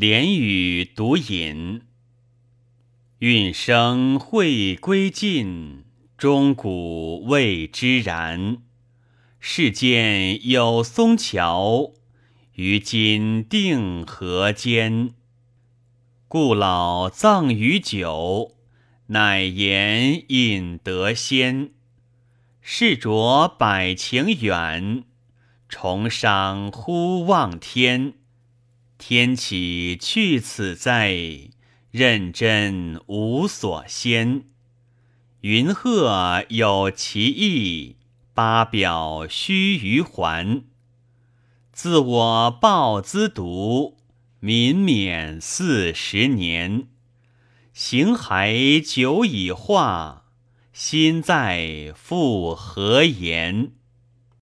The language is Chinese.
连语独饮。运生会归尽，钟鼓未知然。世间有松桥，于今定河间。故老葬于酒，乃言饮得仙。试着百情远，重伤忽望天。天启去此在，认真无所先。云鹤有其意，八表须臾还。自我报资读，民免四十年。形骸久已化。心在复何言？